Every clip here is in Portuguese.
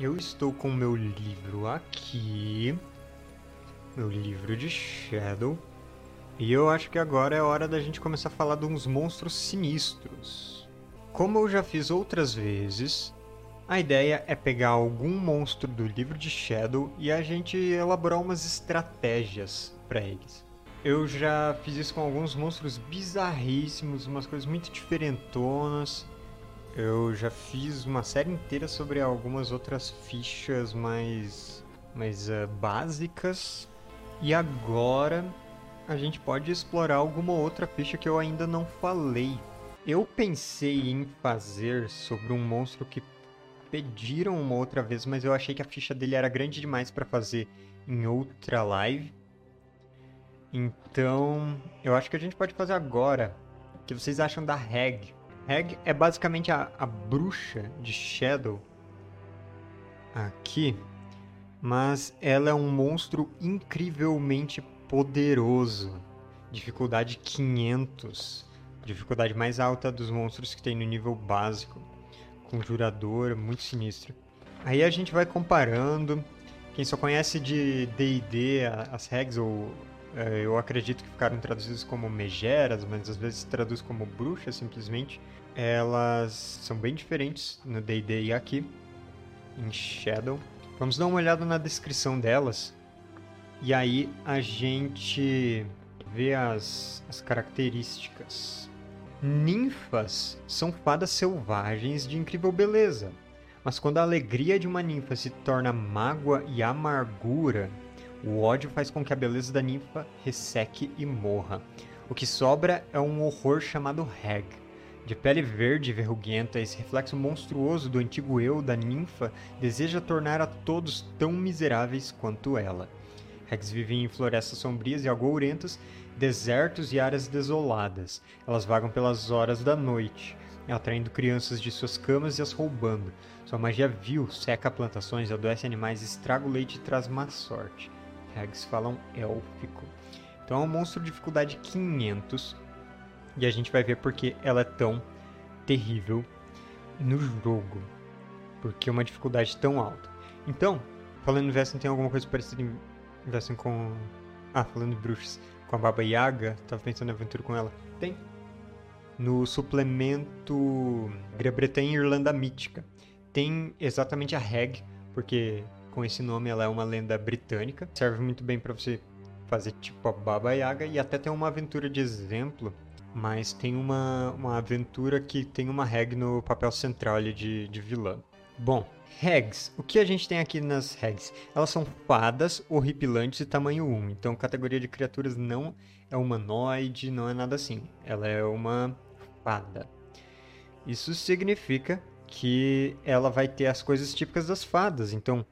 eu estou com meu livro aqui, meu livro de Shadow, e eu acho que agora é hora da gente começar a falar de uns monstros sinistros. Como eu já fiz outras vezes, a ideia é pegar algum monstro do livro de Shadow e a gente elaborar umas estratégias para eles. Eu já fiz isso com alguns monstros bizarríssimos, umas coisas muito diferentonas. Eu já fiz uma série inteira sobre algumas outras fichas mais, mais uh, básicas. E agora a gente pode explorar alguma outra ficha que eu ainda não falei. Eu pensei em fazer sobre um monstro que pediram uma outra vez, mas eu achei que a ficha dele era grande demais para fazer em outra live. Então, eu acho que a gente pode fazer agora. O que vocês acham da Hag? Hag é basicamente a, a bruxa de Shadow aqui, mas ela é um monstro incrivelmente poderoso. Dificuldade 500, dificuldade mais alta dos monstros que tem no nível básico. Conjurador, muito sinistro. Aí a gente vai comparando. Quem só conhece de D&D, as Hags ou eu acredito que ficaram traduzidas como megeras, mas às vezes traduz como bruxas simplesmente. Elas são bem diferentes no D&D e aqui, em Shadow. Vamos dar uma olhada na descrição delas. E aí a gente vê as, as características. Ninfas são fadas selvagens de incrível beleza. Mas quando a alegria de uma ninfa se torna mágoa e amargura, o ódio faz com que a beleza da ninfa resseque e morra. O que sobra é um horror chamado Hag. De pele verde e verruguenta, esse reflexo monstruoso do antigo eu da ninfa deseja tornar a todos tão miseráveis quanto ela. Hags vivem em florestas sombrias e agourentas, desertos e áreas desoladas. Elas vagam pelas horas da noite, atraindo crianças de suas camas e as roubando. Sua magia vil seca plantações, adoece animais, estraga o leite e traz má sorte. Hags falam élfico. Então é um monstro de dificuldade 500. E a gente vai ver porque ela é tão terrível no jogo. Porque é uma dificuldade tão alta. Então, falando em Vestin, tem alguma coisa parecida em com... Ah, falando de bruxas. Com a Baba Yaga, tava pensando em aventura com ela. Tem. No suplemento Grã-Bretanha e Irlanda Mítica. Tem exatamente a Hag, porque com esse nome, ela é uma lenda britânica. Serve muito bem para você fazer tipo a Baba Yaga e até tem uma aventura de exemplo, mas tem uma, uma aventura que tem uma Hag no papel central ali de, de vilã. Bom, Hags. O que a gente tem aqui nas Hags? Elas são fadas horripilantes de tamanho 1. Então, categoria de criaturas não é humanoide, não é nada assim. Ela é uma fada. Isso significa que ela vai ter as coisas típicas das fadas. Então,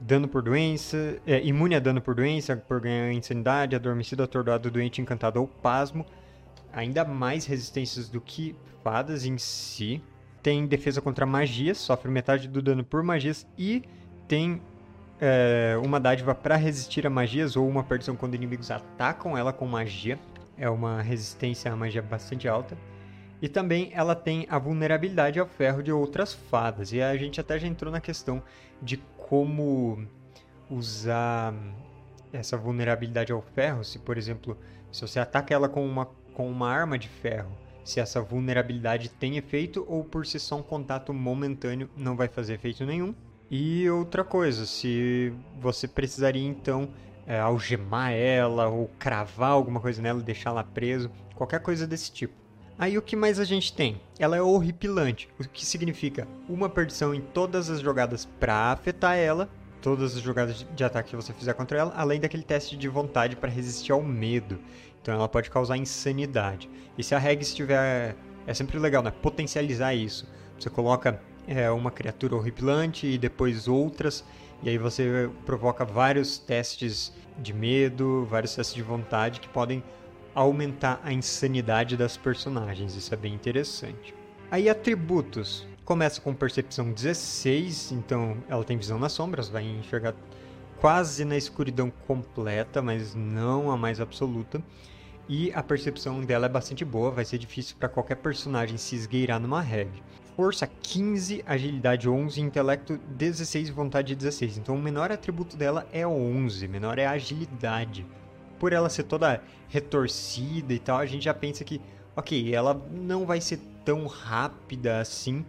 dano por doença, é, imune a dano por doença, por ganhar insanidade, adormecido, atordoado, doente, encantado ou pasmo. Ainda mais resistências do que fadas em si. Tem defesa contra magias, sofre metade do dano por magias e tem é, uma dádiva para resistir a magias ou uma perdição quando inimigos atacam ela com magia. É uma resistência à magia bastante alta. E também ela tem a vulnerabilidade ao ferro de outras fadas. E a gente até já entrou na questão de como usar essa vulnerabilidade ao ferro, se por exemplo, se você ataca ela com uma, com uma arma de ferro, se essa vulnerabilidade tem efeito ou por si só um contato momentâneo não vai fazer efeito nenhum. E outra coisa, se você precisaria então é, algemar ela ou cravar alguma coisa nela, deixá-la preso, qualquer coisa desse tipo. Aí o que mais a gente tem? Ela é horripilante, o que significa uma perdição em todas as jogadas para afetar ela, todas as jogadas de ataque que você fizer contra ela, além daquele teste de vontade para resistir ao medo. Então ela pode causar insanidade. E se a regra estiver. É sempre legal, né? Potencializar isso. Você coloca é, uma criatura horripilante e depois outras, e aí você provoca vários testes de medo, vários testes de vontade que podem aumentar a insanidade das personagens. Isso é bem interessante. Aí atributos. Começa com percepção 16, então ela tem visão nas sombras, vai enxergar quase na escuridão completa, mas não a mais absoluta. E a percepção dela é bastante boa, vai ser difícil para qualquer personagem se esgueirar numa reg. força 15, agilidade 11, intelecto 16 e vontade 16. Então o menor atributo dela é 11, menor é a agilidade. Por ela ser toda retorcida e tal, a gente já pensa que, ok, ela não vai ser tão rápida assim,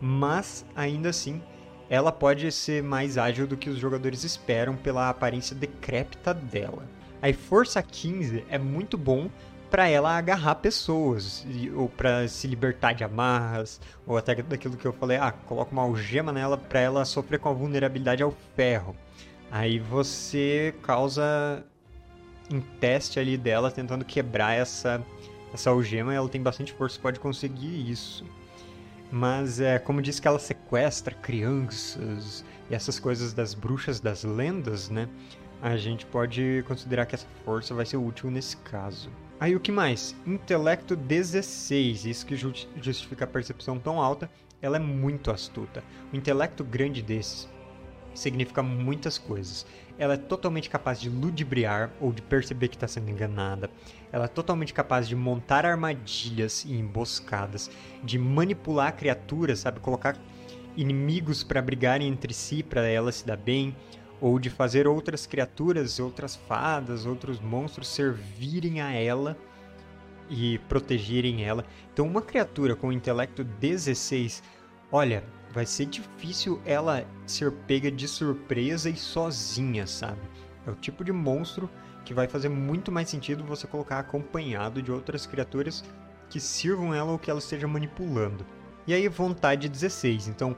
mas ainda assim ela pode ser mais ágil do que os jogadores esperam pela aparência decrépita dela. Aí força 15 é muito bom para ela agarrar pessoas, ou para se libertar de amarras, ou até daquilo que eu falei, ah, coloca uma algema nela para ela sofrer com a vulnerabilidade ao ferro. Aí você causa um teste ali dela tentando quebrar essa essa algema, ela tem bastante força, pode conseguir isso. Mas é como disse que ela sequestra crianças e essas coisas das bruxas das lendas, né? A gente pode considerar que essa força vai ser útil nesse caso. Aí o que mais? Intelecto 16, isso que justifica a percepção tão alta, ela é muito astuta. O intelecto grande desses significa muitas coisas. Ela é totalmente capaz de ludibriar ou de perceber que está sendo enganada. Ela é totalmente capaz de montar armadilhas e emboscadas, de manipular criaturas, sabe, colocar inimigos para brigarem entre si para ela se dar bem, ou de fazer outras criaturas, outras fadas, outros monstros servirem a ela e protegerem ela. Então, uma criatura com intelecto 16, olha, vai ser difícil ela ser pega de surpresa e sozinha, sabe? É o tipo de monstro que vai fazer muito mais sentido você colocar acompanhado de outras criaturas que sirvam ela ou que ela esteja manipulando. E aí, vontade 16. Então,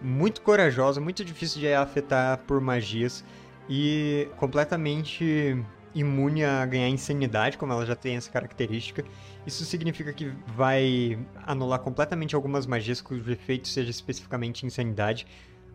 muito corajosa, muito difícil de afetar por magias e completamente imune a ganhar insanidade, como ela já tem essa característica. Isso significa que vai anular completamente algumas magias cujo efeito seja especificamente insanidade.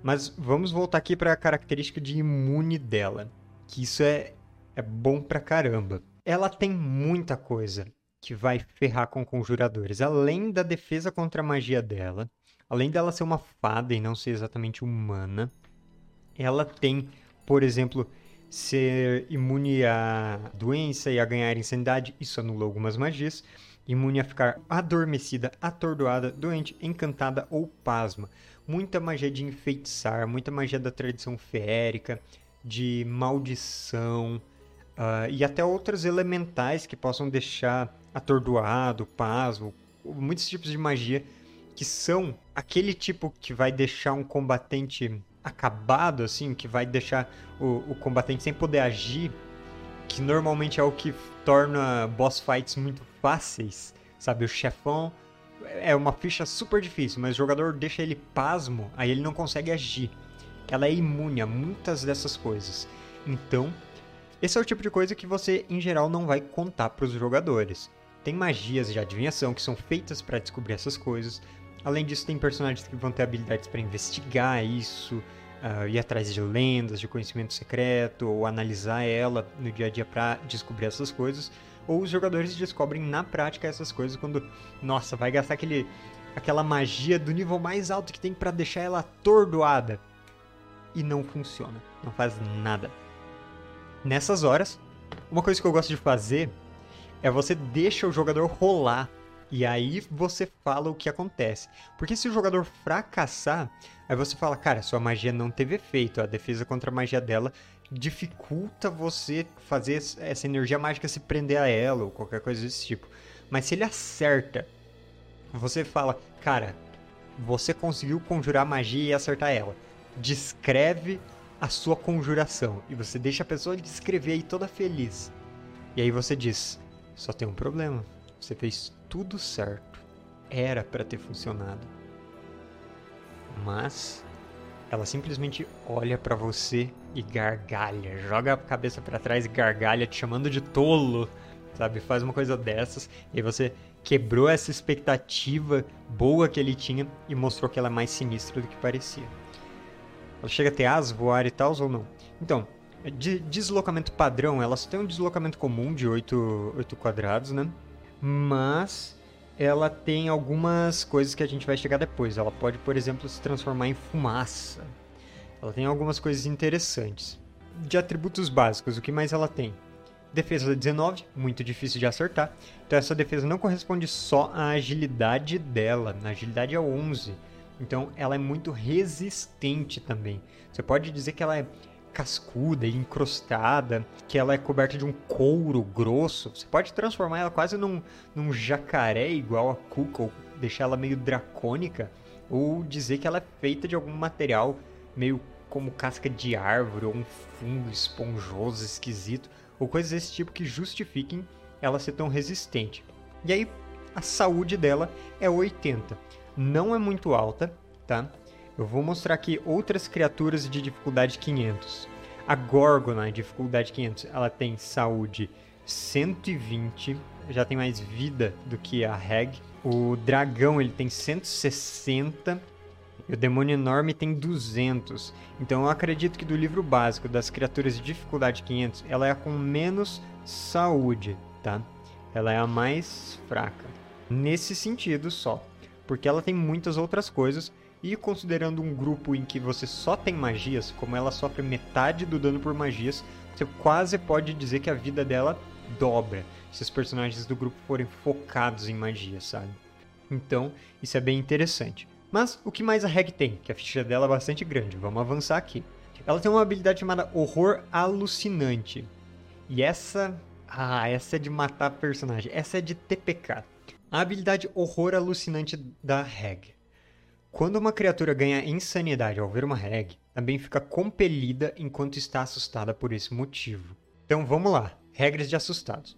Mas vamos voltar aqui para a característica de imune dela, que isso é, é bom pra caramba. Ela tem muita coisa que vai ferrar com conjuradores, além da defesa contra a magia dela além dela ser uma fada e não ser exatamente humana, ela tem, por exemplo, ser imune à doença e a ganhar insanidade, isso anula algumas magias. Imune a ficar adormecida, atordoada, doente, encantada ou pasma. Muita magia de enfeitiçar, muita magia da tradição feérica, de maldição uh, e até outras elementais que possam deixar atordoado, pasmo. Muitos tipos de magia que são aquele tipo que vai deixar um combatente acabado, assim, que vai deixar o, o combatente sem poder agir, que normalmente é o que torna boss fights muito fáceis, sabe? O chefão é uma ficha super difícil, mas o jogador deixa ele pasmo, aí ele não consegue agir. Ela é imune a muitas dessas coisas. Então, esse é o tipo de coisa que você, em geral, não vai contar para os jogadores. Tem magias de adivinhação que são feitas para descobrir essas coisas. Além disso, tem personagens que vão ter habilidades para investigar isso, uh, ir atrás de lendas, de conhecimento secreto, ou analisar ela no dia a dia para descobrir essas coisas. Ou os jogadores descobrem na prática essas coisas quando, nossa, vai gastar aquele, aquela magia do nível mais alto que tem para deixar ela atordoada. E não funciona, não faz nada. Nessas horas, uma coisa que eu gosto de fazer é você deixa o jogador rolar e aí você fala o que acontece. Porque se o jogador fracassar, aí você fala, cara, sua magia não teve efeito, a defesa contra a magia dela dificulta você fazer essa energia mágica se prender a ela ou qualquer coisa desse tipo. Mas se ele acerta, você fala, cara, você conseguiu conjurar magia e acertar ela. Descreve a sua conjuração e você deixa a pessoa descrever aí toda feliz. E aí você diz: só tem um problema. Você fez tudo certo. Era para ter funcionado. Mas ela simplesmente olha para você e gargalha, joga a cabeça para trás e gargalha, te chamando de tolo, sabe? Faz uma coisa dessas e você quebrou essa expectativa boa que ele tinha e mostrou que ela é mais sinistra do que parecia. Ela chega a ter asas, voar e tal ou não? Então, de deslocamento padrão, ela só tem um deslocamento comum de 8, 8 quadrados, né? Mas ela tem algumas coisas que a gente vai chegar depois. Ela pode, por exemplo, se transformar em fumaça. Ela tem algumas coisas interessantes. De atributos básicos, o que mais ela tem? Defesa 19, muito difícil de acertar. Então essa defesa não corresponde só à agilidade dela. Na agilidade é 11. Então ela é muito resistente também. Você pode dizer que ela é cascuda e encrustada, que ela é coberta de um couro grosso. Você pode transformar ela quase num, num jacaré igual a Cuca, ou deixar ela meio dracônica, ou dizer que ela é feita de algum material meio como casca de árvore ou um fungo esponjoso esquisito ou coisas desse tipo que justifiquem ela ser tão resistente. E aí, a saúde dela é 80. Não é muito alta, tá? Eu vou mostrar aqui outras criaturas de dificuldade 500. A Gorgona, dificuldade 500, ela tem saúde 120, já tem mais vida do que a Hag. O dragão, ele tem 160 e o demônio enorme tem 200. Então eu acredito que do livro básico das criaturas de dificuldade 500, ela é a com menos saúde, tá? Ela é a mais fraca. Nesse sentido só. Porque ela tem muitas outras coisas. E considerando um grupo em que você só tem magias, como ela sofre metade do dano por magias, você quase pode dizer que a vida dela dobra se os personagens do grupo forem focados em magia, sabe? Então, isso é bem interessante. Mas o que mais a Reg tem? Que a ficha dela é bastante grande. Vamos avançar aqui. Ela tem uma habilidade chamada Horror Alucinante. E essa. Ah, essa é de matar personagem. Essa é de TPK. A habilidade Horror Alucinante da Reg. Quando uma criatura ganha insanidade ao ver uma Reg, também fica compelida enquanto está assustada por esse motivo. Então vamos lá. Regras de assustados.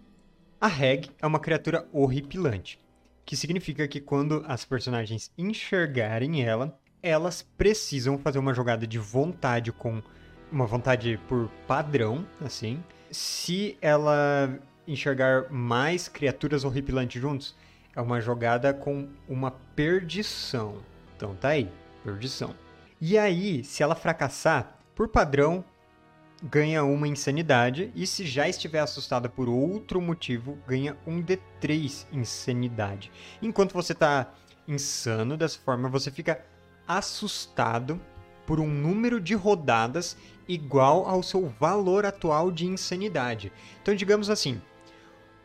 A Reg é uma criatura horripilante que significa que quando as personagens enxergarem ela, elas precisam fazer uma jogada de vontade com uma vontade por padrão, assim. Se ela enxergar mais criaturas horripilantes juntos, é uma jogada com uma perdição. Então tá aí, perdição. E aí, se ela fracassar, por padrão, ganha uma insanidade, e se já estiver assustada por outro motivo, ganha um D3 insanidade. Enquanto você está insano dessa forma, você fica assustado por um número de rodadas igual ao seu valor atual de insanidade. Então, digamos assim,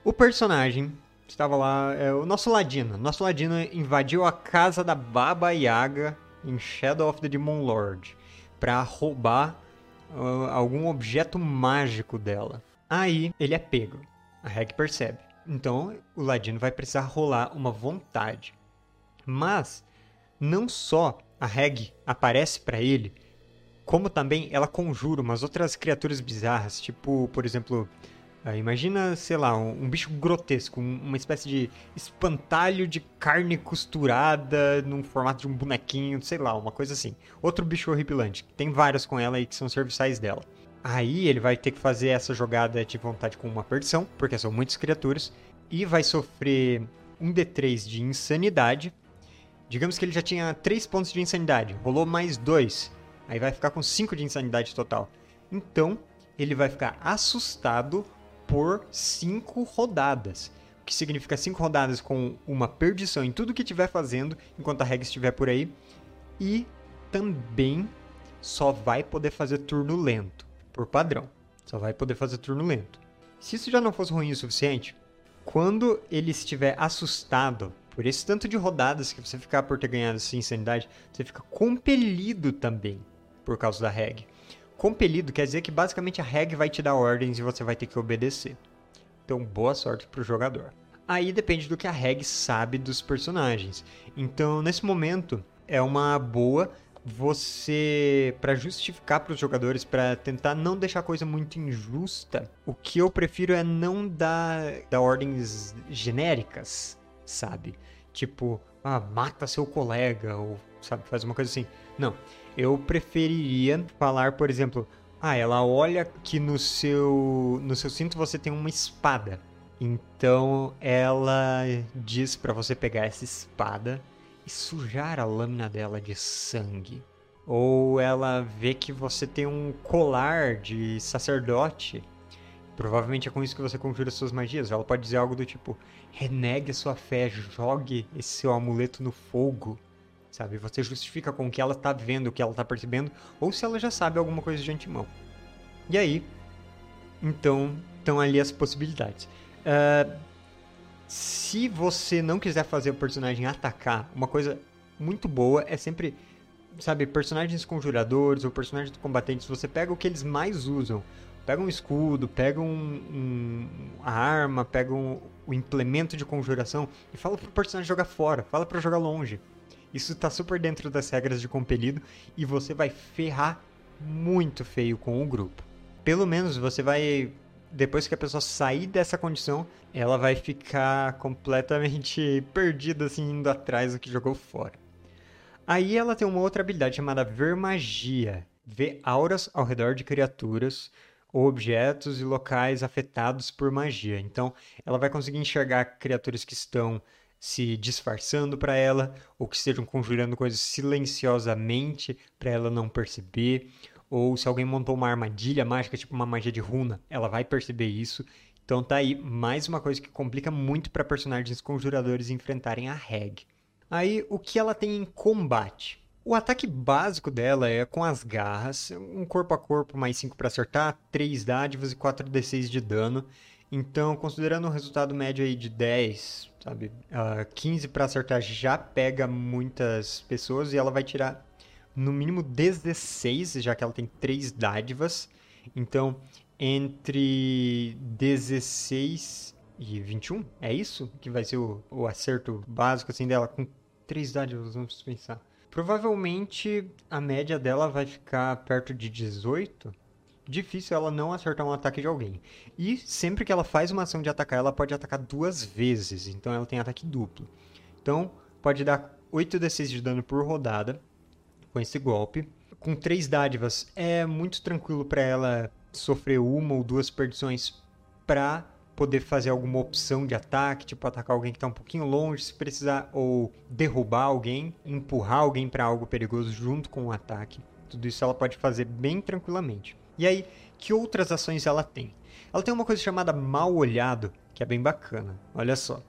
o personagem estava lá, é, o nosso Ladino, nosso Ladino invadiu a casa da Baba Yaga em Shadow of the Demon Lord para roubar uh, algum objeto mágico dela. Aí ele é pego. A Reg percebe. Então o Ladino vai precisar rolar uma vontade. Mas não só a Reg aparece para ele, como também ela conjura umas outras criaturas bizarras, tipo, por exemplo, imagina, sei lá, um, um bicho grotesco, um, uma espécie de espantalho de carne costurada num formato de um bonequinho, sei lá, uma coisa assim. Outro bicho horripilante. Tem vários com ela aí que são serviçais dela. Aí ele vai ter que fazer essa jogada de vontade com uma perdição, porque são muitas criaturas, e vai sofrer um D3 de insanidade. Digamos que ele já tinha 3 pontos de insanidade, rolou mais 2, aí vai ficar com 5 de insanidade total. Então, ele vai ficar assustado por cinco rodadas. O que significa cinco rodadas com uma perdição em tudo que estiver fazendo enquanto a regra estiver por aí. E também só vai poder fazer turno lento, por padrão. Só vai poder fazer turno lento. Se isso já não fosse ruim o suficiente, quando ele estiver assustado por esse tanto de rodadas que você ficar por ter ganhado essa insanidade, você fica compelido também por causa da reg. Compelido quer dizer que basicamente a reg vai te dar ordens e você vai ter que obedecer. Então, boa sorte pro jogador. Aí depende do que a reg sabe dos personagens. Então, nesse momento, é uma boa você para justificar para os jogadores para tentar não deixar coisa muito injusta. O que eu prefiro é não dar, dar ordens genéricas, sabe? Tipo, ah, mata seu colega ou sabe, faz uma coisa assim. Não. Eu preferiria falar, por exemplo, ah, ela olha que no seu no seu cinto você tem uma espada. Então ela diz para você pegar essa espada e sujar a lâmina dela de sangue. Ou ela vê que você tem um colar de sacerdote. Provavelmente é com isso que você conjura suas magias. Ela pode dizer algo do tipo: renegue sua fé, jogue esse seu amuleto no fogo sabe? Você justifica com o que ela está vendo, o que ela está percebendo, ou se ela já sabe alguma coisa de antemão. E aí, Então, estão ali as possibilidades. Uh, se você não quiser fazer o personagem atacar, uma coisa muito boa é sempre, sabe, personagens conjuradores ou personagens combatentes, você pega o que eles mais usam. Pega um escudo, pega um, um a arma, pega um, o implemento de conjuração e fala pro personagem jogar fora, fala para jogar longe. Isso tá super dentro das regras de compelido e você vai ferrar muito feio com o grupo. Pelo menos você vai depois que a pessoa sair dessa condição, ela vai ficar completamente perdida, assim, indo atrás do que jogou fora. Aí ela tem uma outra habilidade chamada Ver Magia. Vê auras ao redor de criaturas ou objetos e locais afetados por magia. Então, ela vai conseguir enxergar criaturas que estão se disfarçando para ela ou que estejam conjurando coisas silenciosamente para ela não perceber, ou se alguém montou uma armadilha mágica, tipo uma magia de runa, ela vai perceber isso. Então tá aí mais uma coisa que complica muito para personagens conjuradores enfrentarem a Reg. Aí o que ela tem em combate? O ataque básico dela é com as garras, um corpo a corpo mais 5 para acertar, 3 dádivas e 4 d6 de dano. Então, considerando um resultado médio aí de 10, sabe, uh, ah, 15 para acertar já pega muitas pessoas e ela vai tirar no mínimo 16, já que ela tem três dádivas. Então, entre 16 e 21, é isso que vai ser o, o acerto básico assim dela com três dádivas, vamos pensar. Provavelmente a média dela vai ficar perto de 18. Difícil ela não acertar um ataque de alguém. E sempre que ela faz uma ação de atacar, ela pode atacar duas vezes. Então ela tem ataque duplo. Então pode dar 8d6 de dano por rodada com esse golpe. Com três dádivas, é muito tranquilo para ela sofrer uma ou duas perdições para poder fazer alguma opção de ataque, tipo atacar alguém que está um pouquinho longe, se precisar, ou derrubar alguém, empurrar alguém para algo perigoso junto com o ataque. Tudo isso ela pode fazer bem tranquilamente. E aí, que outras ações ela tem? Ela tem uma coisa chamada mal olhado, que é bem bacana. Olha só.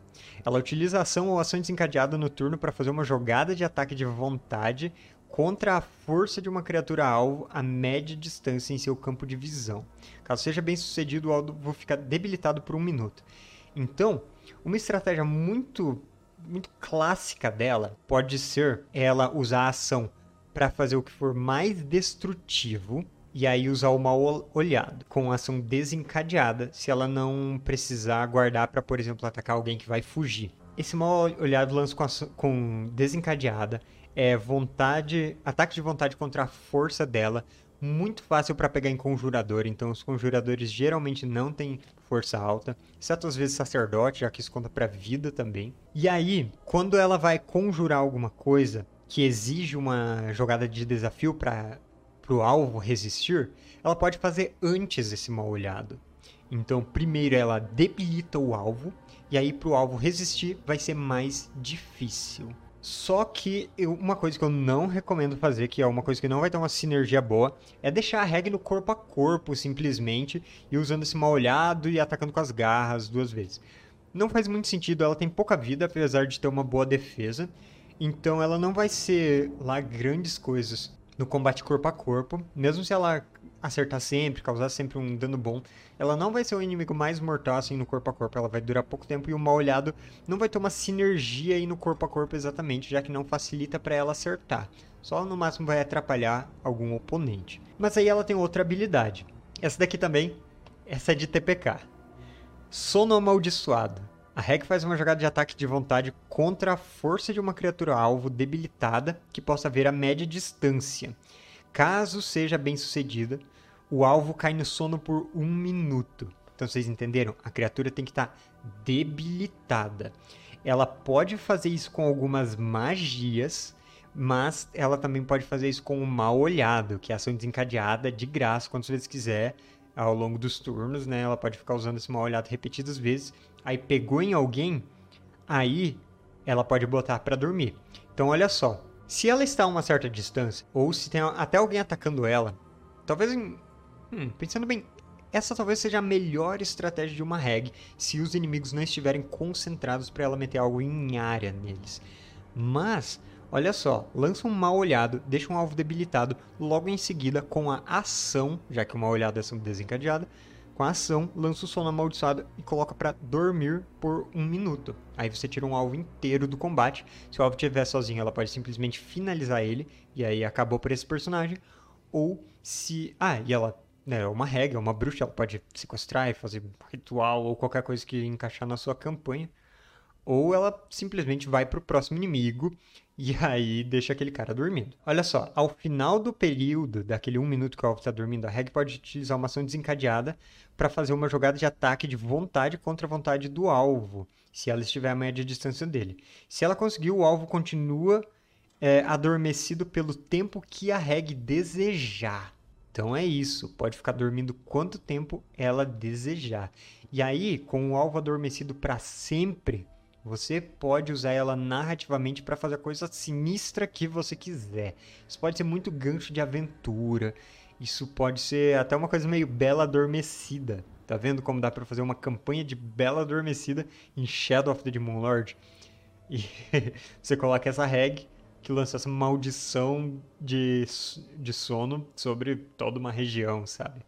Ela utiliza a ação ou ação desencadeada no turno para fazer uma jogada de ataque de vontade contra a força de uma criatura alvo a média distância em seu campo de visão. Caso seja bem sucedido, o alvo fica debilitado por um minuto. Então, uma estratégia muito, muito clássica dela pode ser ela usar a ação para fazer o que for mais destrutivo e aí usar o mal olhado com ação desencadeada se ela não precisar guardar para, por exemplo, atacar alguém que vai fugir. Esse mal olhado lança com, com desencadeada é vontade, ataque de vontade contra a força dela, muito fácil para pegar em conjurador, então os conjuradores geralmente não têm força alta, exceto às vezes sacerdote, já que isso conta para vida também. E aí, quando ela vai conjurar alguma coisa que exige uma jogada de desafio para o alvo resistir, ela pode fazer antes esse mal olhado. Então, primeiro ela debilita o alvo, e aí para o alvo resistir vai ser mais difícil. Só que eu, uma coisa que eu não recomendo fazer, que é uma coisa que não vai ter uma sinergia boa, é deixar a reg no corpo a corpo, simplesmente, e usando esse mal olhado e atacando com as garras duas vezes. Não faz muito sentido, ela tem pouca vida, apesar de ter uma boa defesa. Então ela não vai ser lá grandes coisas no combate corpo a corpo, mesmo se ela acertar sempre, causar sempre um dano bom, ela não vai ser o inimigo mais mortal assim no corpo a corpo, ela vai durar pouco tempo e o mal olhado não vai ter uma sinergia aí no corpo a corpo exatamente, já que não facilita para ela acertar. Só no máximo vai atrapalhar algum oponente. Mas aí ela tem outra habilidade. Essa daqui também, essa é de TPK. Sono amaldiçoado. A Reg faz uma jogada de ataque de vontade contra a força de uma criatura alvo debilitada que possa ver a média distância. Caso seja bem sucedida, o alvo cai no sono por um minuto. Então vocês entenderam? A criatura tem que estar tá debilitada. Ela pode fazer isso com algumas magias, mas ela também pode fazer isso com o mal olhado, que é ação desencadeada de graça quantas vezes quiser ao longo dos turnos, né? Ela pode ficar usando esse mal olhado repetidas vezes. Aí pegou em alguém, aí ela pode botar para dormir. Então olha só, se ela está a uma certa distância, ou se tem até alguém atacando ela, talvez. Hum, pensando bem, essa talvez seja a melhor estratégia de uma reg se os inimigos não estiverem concentrados para ela meter algo em área neles. Mas, olha só, lança um mal olhado, deixa um alvo debilitado, logo em seguida, com a ação, já que o mal olhado é desencadeada, com a ação, lança o sono amaldiçoado e coloca para dormir por um minuto. Aí você tira um alvo inteiro do combate. Se o alvo estiver sozinho, ela pode simplesmente finalizar ele, e aí acabou para esse personagem. Ou se. Ah, e ela né, é uma regra, é uma bruxa, ela pode sequestrar e fazer ritual ou qualquer coisa que encaixar na sua campanha. Ou ela simplesmente vai pro próximo inimigo e aí deixa aquele cara dormindo. Olha só, ao final do período, daquele um minuto que o alvo está dormindo, a Reg pode utilizar uma ação desencadeada para fazer uma jogada de ataque de vontade contra a vontade do alvo, se ela estiver a média distância dele. Se ela conseguir, o alvo continua é, adormecido pelo tempo que a Reg desejar. Então é isso, pode ficar dormindo quanto tempo ela desejar. E aí, com o alvo adormecido para sempre, você pode usar ela narrativamente para fazer a coisa sinistra que você quiser. Isso pode ser muito gancho de aventura. Isso pode ser até uma coisa meio bela adormecida. Tá vendo como dá para fazer uma campanha de bela adormecida em Shadow of the Demon Lord? E você coloca essa reg que lança essa maldição de, de sono sobre toda uma região, sabe?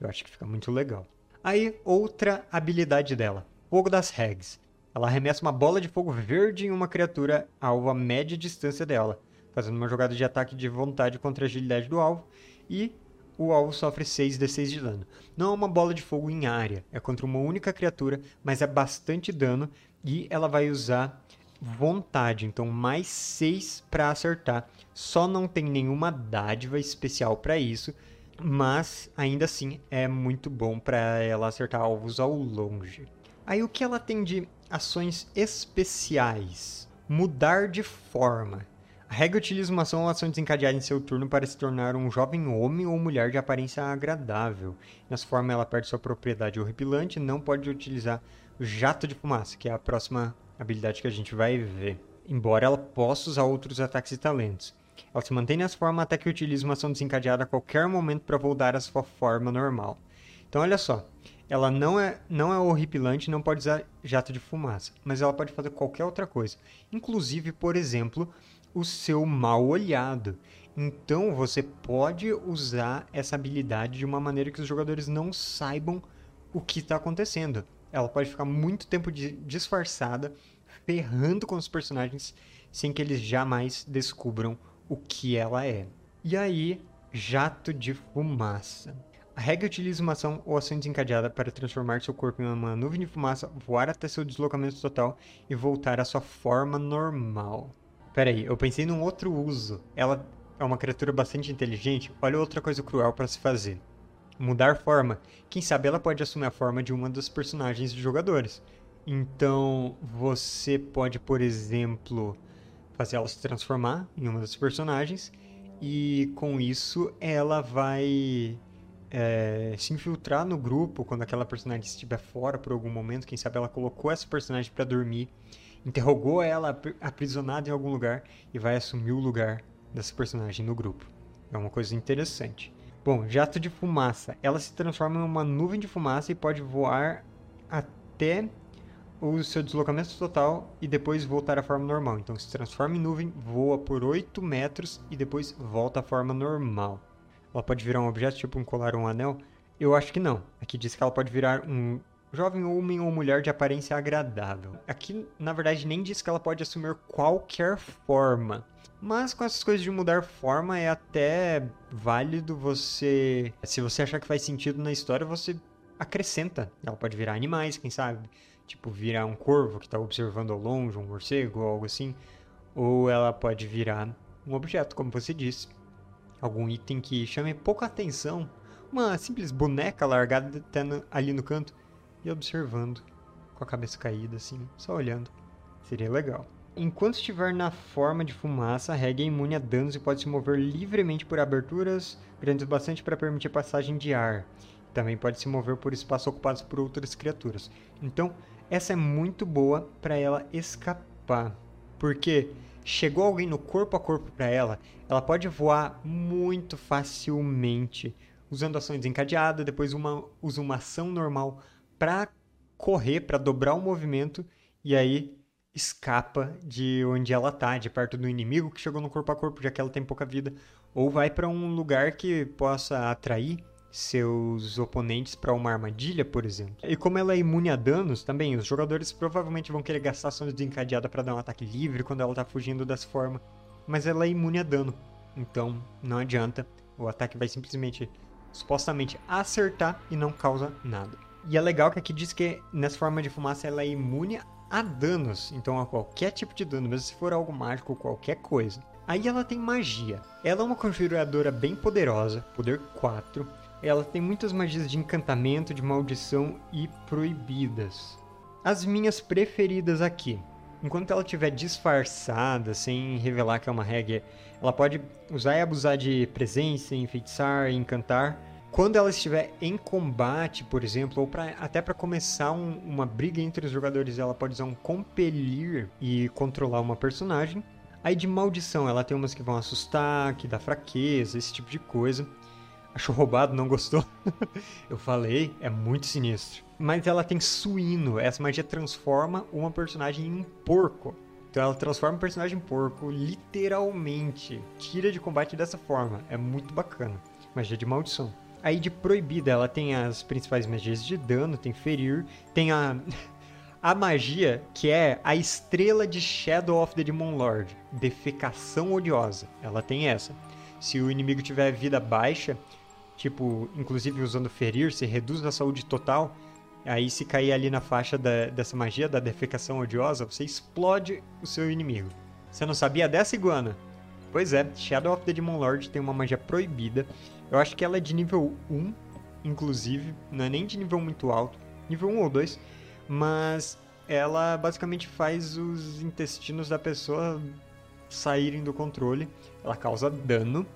Eu acho que fica muito legal. Aí, outra habilidade dela: Fogo das Regs. Ela arremessa uma bola de fogo verde em uma criatura alvo a média distância dela, fazendo uma jogada de ataque de vontade contra a agilidade do alvo e o alvo sofre 6d6 de dano. Não é uma bola de fogo em área, é contra uma única criatura, mas é bastante dano e ela vai usar vontade, então mais 6 para acertar. Só não tem nenhuma dádiva especial para isso, mas ainda assim é muito bom para ela acertar alvos ao longe. Aí o que ela tem de ações especiais? Mudar de forma. A regra utiliza uma ação ou ação desencadeada em seu turno para se tornar um jovem homem ou mulher de aparência agradável. Nessa forma, ela perde sua propriedade horripilante e não pode utilizar o jato de fumaça, que é a próxima habilidade que a gente vai ver. Embora ela possa usar outros ataques e talentos. Ela se mantém nessa forma até que utilize uma ação desencadeada a qualquer momento para voltar à sua forma normal. Então, olha só ela não é, não é horripilante, não pode usar jato de fumaça, mas ela pode fazer qualquer outra coisa. Inclusive, por exemplo, o seu mal olhado. Então você pode usar essa habilidade de uma maneira que os jogadores não saibam o que está acontecendo. Ela pode ficar muito tempo de, disfarçada, ferrando com os personagens, sem que eles jamais descubram o que ela é. E aí, jato de fumaça. A regra utiliza uma ação ou ação desencadeada para transformar seu corpo em uma nuvem de fumaça, voar até seu deslocamento total e voltar à sua forma normal. Pera aí, eu pensei num outro uso. Ela é uma criatura bastante inteligente. Olha outra coisa cruel para se fazer. Mudar forma. Quem sabe ela pode assumir a forma de uma dos personagens dos jogadores. Então, você pode, por exemplo, fazer ela se transformar em uma das personagens e com isso ela vai é, se infiltrar no grupo quando aquela personagem estiver fora por algum momento. Quem sabe ela colocou essa personagem para dormir, interrogou ela aprisionada em algum lugar e vai assumir o lugar dessa personagem no grupo. É uma coisa interessante. Bom, jato de fumaça. Ela se transforma em uma nuvem de fumaça e pode voar até o seu deslocamento total e depois voltar à forma normal. Então se transforma em nuvem, voa por 8 metros e depois volta à forma normal ela pode virar um objeto, tipo um colar ou um anel? Eu acho que não. Aqui diz que ela pode virar um jovem homem ou mulher de aparência agradável. Aqui, na verdade, nem diz que ela pode assumir qualquer forma. Mas com essas coisas de mudar forma é até válido você. Se você achar que faz sentido na história, você acrescenta. Ela pode virar animais, quem sabe? Tipo, virar um corvo que está observando ao longe, um morcego ou algo assim. Ou ela pode virar um objeto, como você disse algum item que chame pouca atenção, uma simples boneca largada ali no canto e observando com a cabeça caída assim, só olhando. Seria legal. Enquanto estiver na forma de fumaça, a Reg é imune a danos e pode se mover livremente por aberturas grandes bastante para permitir passagem de ar. Também pode se mover por espaços ocupados por outras criaturas. Então, essa é muito boa para ela escapar. Porque chegou alguém no corpo a corpo para ela, ela pode voar muito facilmente, usando ação desencadeada, depois uma, usa uma ação normal para correr, para dobrar o movimento e aí escapa de onde ela tá, de perto do inimigo que chegou no corpo a corpo, já que ela tem pouca vida, ou vai para um lugar que possa atrair seus oponentes para uma armadilha, por exemplo. E como ela é imune a danos, também os jogadores provavelmente vão querer gastar ação desencadeada para dar um ataque livre quando ela tá fugindo dessa forma. Mas ela é imune a dano, então não adianta. O ataque vai simplesmente, supostamente, acertar e não causa nada. E é legal que aqui diz que nessa forma de fumaça ela é imune a danos, então a qualquer tipo de dano, mesmo se for algo mágico ou qualquer coisa. Aí ela tem magia. Ela é uma conjuradora bem poderosa, poder 4, ela tem muitas magias de encantamento, de maldição e proibidas. As minhas preferidas aqui. Enquanto ela estiver disfarçada, sem revelar que é uma regra, ela pode usar e abusar de presença, enfeitiçar encantar. Quando ela estiver em combate, por exemplo, ou pra, até para começar um, uma briga entre os jogadores, ela pode usar um compelir e controlar uma personagem. Aí de maldição, ela tem umas que vão assustar, que dá fraqueza, esse tipo de coisa achou roubado, não gostou. eu falei, é muito sinistro. Mas ela tem suíno. Essa magia transforma uma personagem em um porco. Então ela transforma o personagem em porco, literalmente. Tira de combate dessa forma. É muito bacana. Magia de maldição. Aí de proibida, ela tem as principais magias de dano, tem ferir, tem a a magia que é a estrela de Shadow of the Demon Lord, defecação odiosa. Ela tem essa. Se o inimigo tiver vida baixa, tipo, inclusive usando ferir, se reduz a saúde total. Aí, se cair ali na faixa da, dessa magia da defecação odiosa, você explode o seu inimigo. Você não sabia dessa, Iguana? Pois é, Shadow of the Demon Lord tem uma magia proibida. Eu acho que ela é de nível 1, inclusive, não é nem de nível muito alto, nível 1 ou 2, mas ela basicamente faz os intestinos da pessoa saírem do controle. Ela causa dano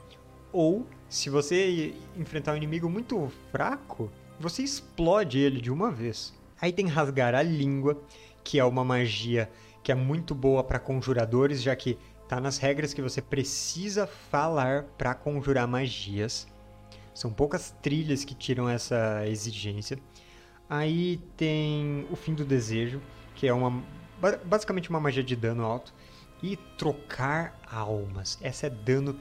ou se você enfrentar um inimigo muito fraco, você explode ele de uma vez. Aí tem rasgar a língua, que é uma magia que é muito boa para conjuradores, já que tá nas regras que você precisa falar para conjurar magias. São poucas trilhas que tiram essa exigência. Aí tem o fim do desejo, que é uma basicamente uma magia de dano alto e trocar almas. Essa é dano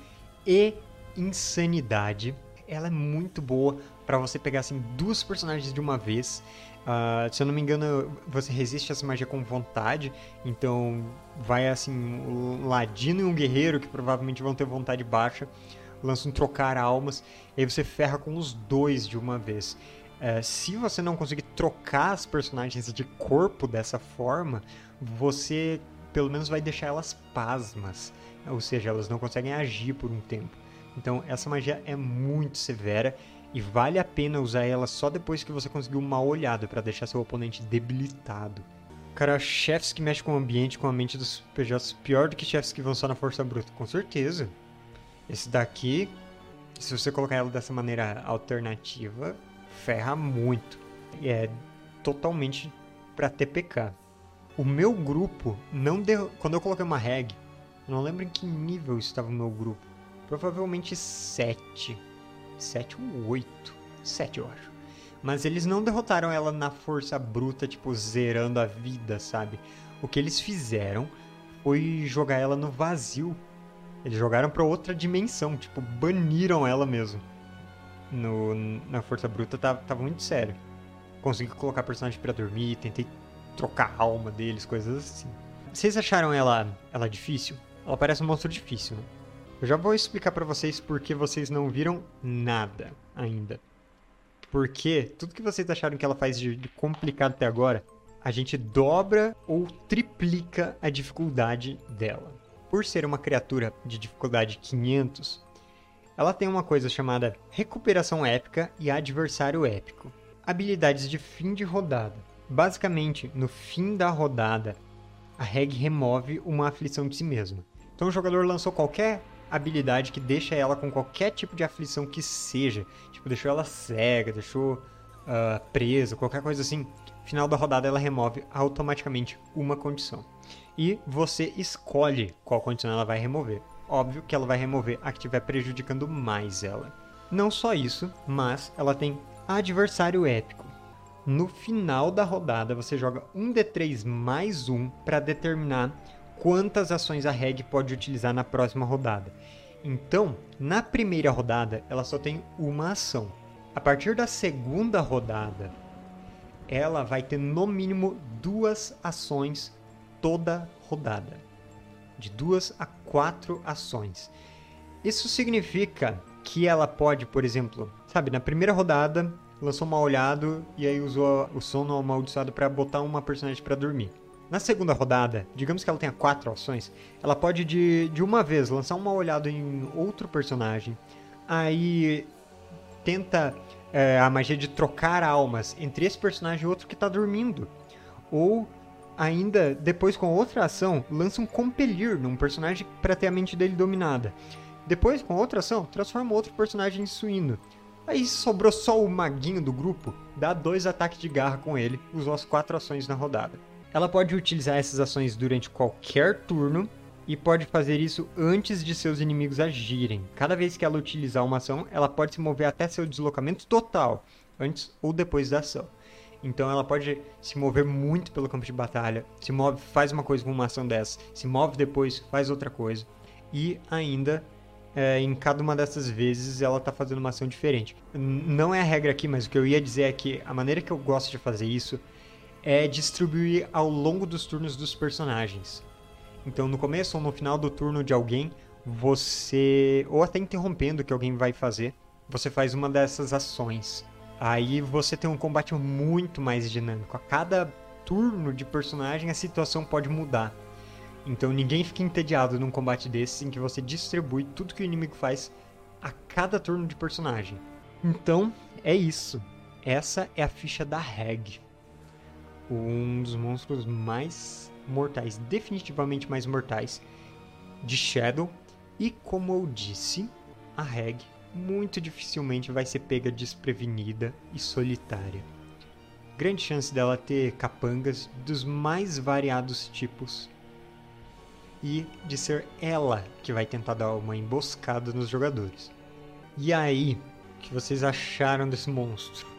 e insanidade. Ela é muito boa para você pegar assim duas personagens de uma vez. Uh, se eu não me engano, você resiste a essa magia com vontade. Então vai assim um ladino e um guerreiro que provavelmente vão ter vontade baixa. Lança um trocar almas. E aí você ferra com os dois de uma vez. Uh, se você não conseguir trocar as personagens de corpo dessa forma, você pelo menos vai deixar elas pasmas. Ou seja, elas não conseguem agir por um tempo. Então essa magia é muito severa e vale a pena usar ela só depois que você conseguiu uma olhada para deixar seu oponente debilitado. Cara, chefes que mexem com o ambiente, com a mente dos PJs, pior do que chefes que vão só na força bruta, com certeza. Esse daqui, se você colocar ela dessa maneira alternativa, ferra muito. É totalmente para TPK. O meu grupo não deu. Quando eu coloquei uma reg, não lembro em que nível estava o meu grupo. Provavelmente 7. 7 ou 8. 7, eu acho. Mas eles não derrotaram ela na força bruta, tipo, zerando a vida, sabe? O que eles fizeram foi jogar ela no vazio. Eles jogaram para outra dimensão, tipo, baniram ela mesmo. No, na força bruta tava, tava muito sério. Consegui colocar personagem para dormir, tentei trocar a alma deles, coisas assim. Vocês acharam ela, ela difícil? Ela parece um monstro difícil, né? Eu já vou explicar para vocês por que vocês não viram nada ainda. Porque tudo que vocês acharam que ela faz de, de complicado até agora, a gente dobra ou triplica a dificuldade dela. Por ser uma criatura de dificuldade 500, ela tem uma coisa chamada recuperação épica e adversário épico. Habilidades de fim de rodada. Basicamente, no fim da rodada, a reg remove uma aflição de si mesma. Então o jogador lançou qualquer habilidade que deixa ela com qualquer tipo de aflição que seja. Tipo, deixou ela cega, deixou uh, presa, qualquer coisa assim. Final da rodada ela remove automaticamente uma condição. E você escolhe qual condição ela vai remover. Óbvio que ela vai remover a que estiver prejudicando mais ela. Não só isso, mas ela tem adversário épico. No final da rodada, você joga um D3 mais um para determinar quantas ações a reg pode utilizar na próxima rodada. Então, na primeira rodada, ela só tem uma ação. A partir da segunda rodada, ela vai ter no mínimo duas ações toda rodada. De duas a quatro ações. Isso significa que ela pode, por exemplo, sabe, na primeira rodada lançou mal olhado e aí usou o sono amaldiçoado para botar uma personagem para dormir. Na segunda rodada, digamos que ela tenha quatro ações, ela pode de, de uma vez lançar um mal olhado em outro personagem, aí tenta é, a magia de trocar almas entre esse personagem e outro que está dormindo. Ou ainda, depois com outra ação, lança um compelir num personagem para ter a mente dele dominada. Depois, com outra ação, transforma outro personagem em suíno. Aí sobrou só o maguinho do grupo, dá dois ataques de garra com ele, usou as quatro ações na rodada. Ela pode utilizar essas ações durante qualquer turno e pode fazer isso antes de seus inimigos agirem. Cada vez que ela utilizar uma ação, ela pode se mover até seu deslocamento total, antes ou depois da ação. Então ela pode se mover muito pelo campo de batalha, se move, faz uma coisa com uma ação dessa, se move depois, faz outra coisa e ainda é, em cada uma dessas vezes ela está fazendo uma ação diferente. Não é a regra aqui, mas o que eu ia dizer é que a maneira que eu gosto de fazer isso é distribuir ao longo dos turnos dos personagens. Então, no começo ou no final do turno de alguém, você, ou até interrompendo o que alguém vai fazer, você faz uma dessas ações. Aí você tem um combate muito mais dinâmico. A cada turno de personagem, a situação pode mudar. Então ninguém fica entediado num combate desses em que você distribui tudo que o inimigo faz a cada turno de personagem. Então, é isso. Essa é a ficha da Reg. Um dos monstros mais mortais, definitivamente mais mortais, de Shadow. E como eu disse, a Reg muito dificilmente vai ser pega desprevenida e solitária. Grande chance dela ter capangas dos mais variados tipos e de ser ela que vai tentar dar uma emboscada nos jogadores. E aí, o que vocês acharam desse monstro?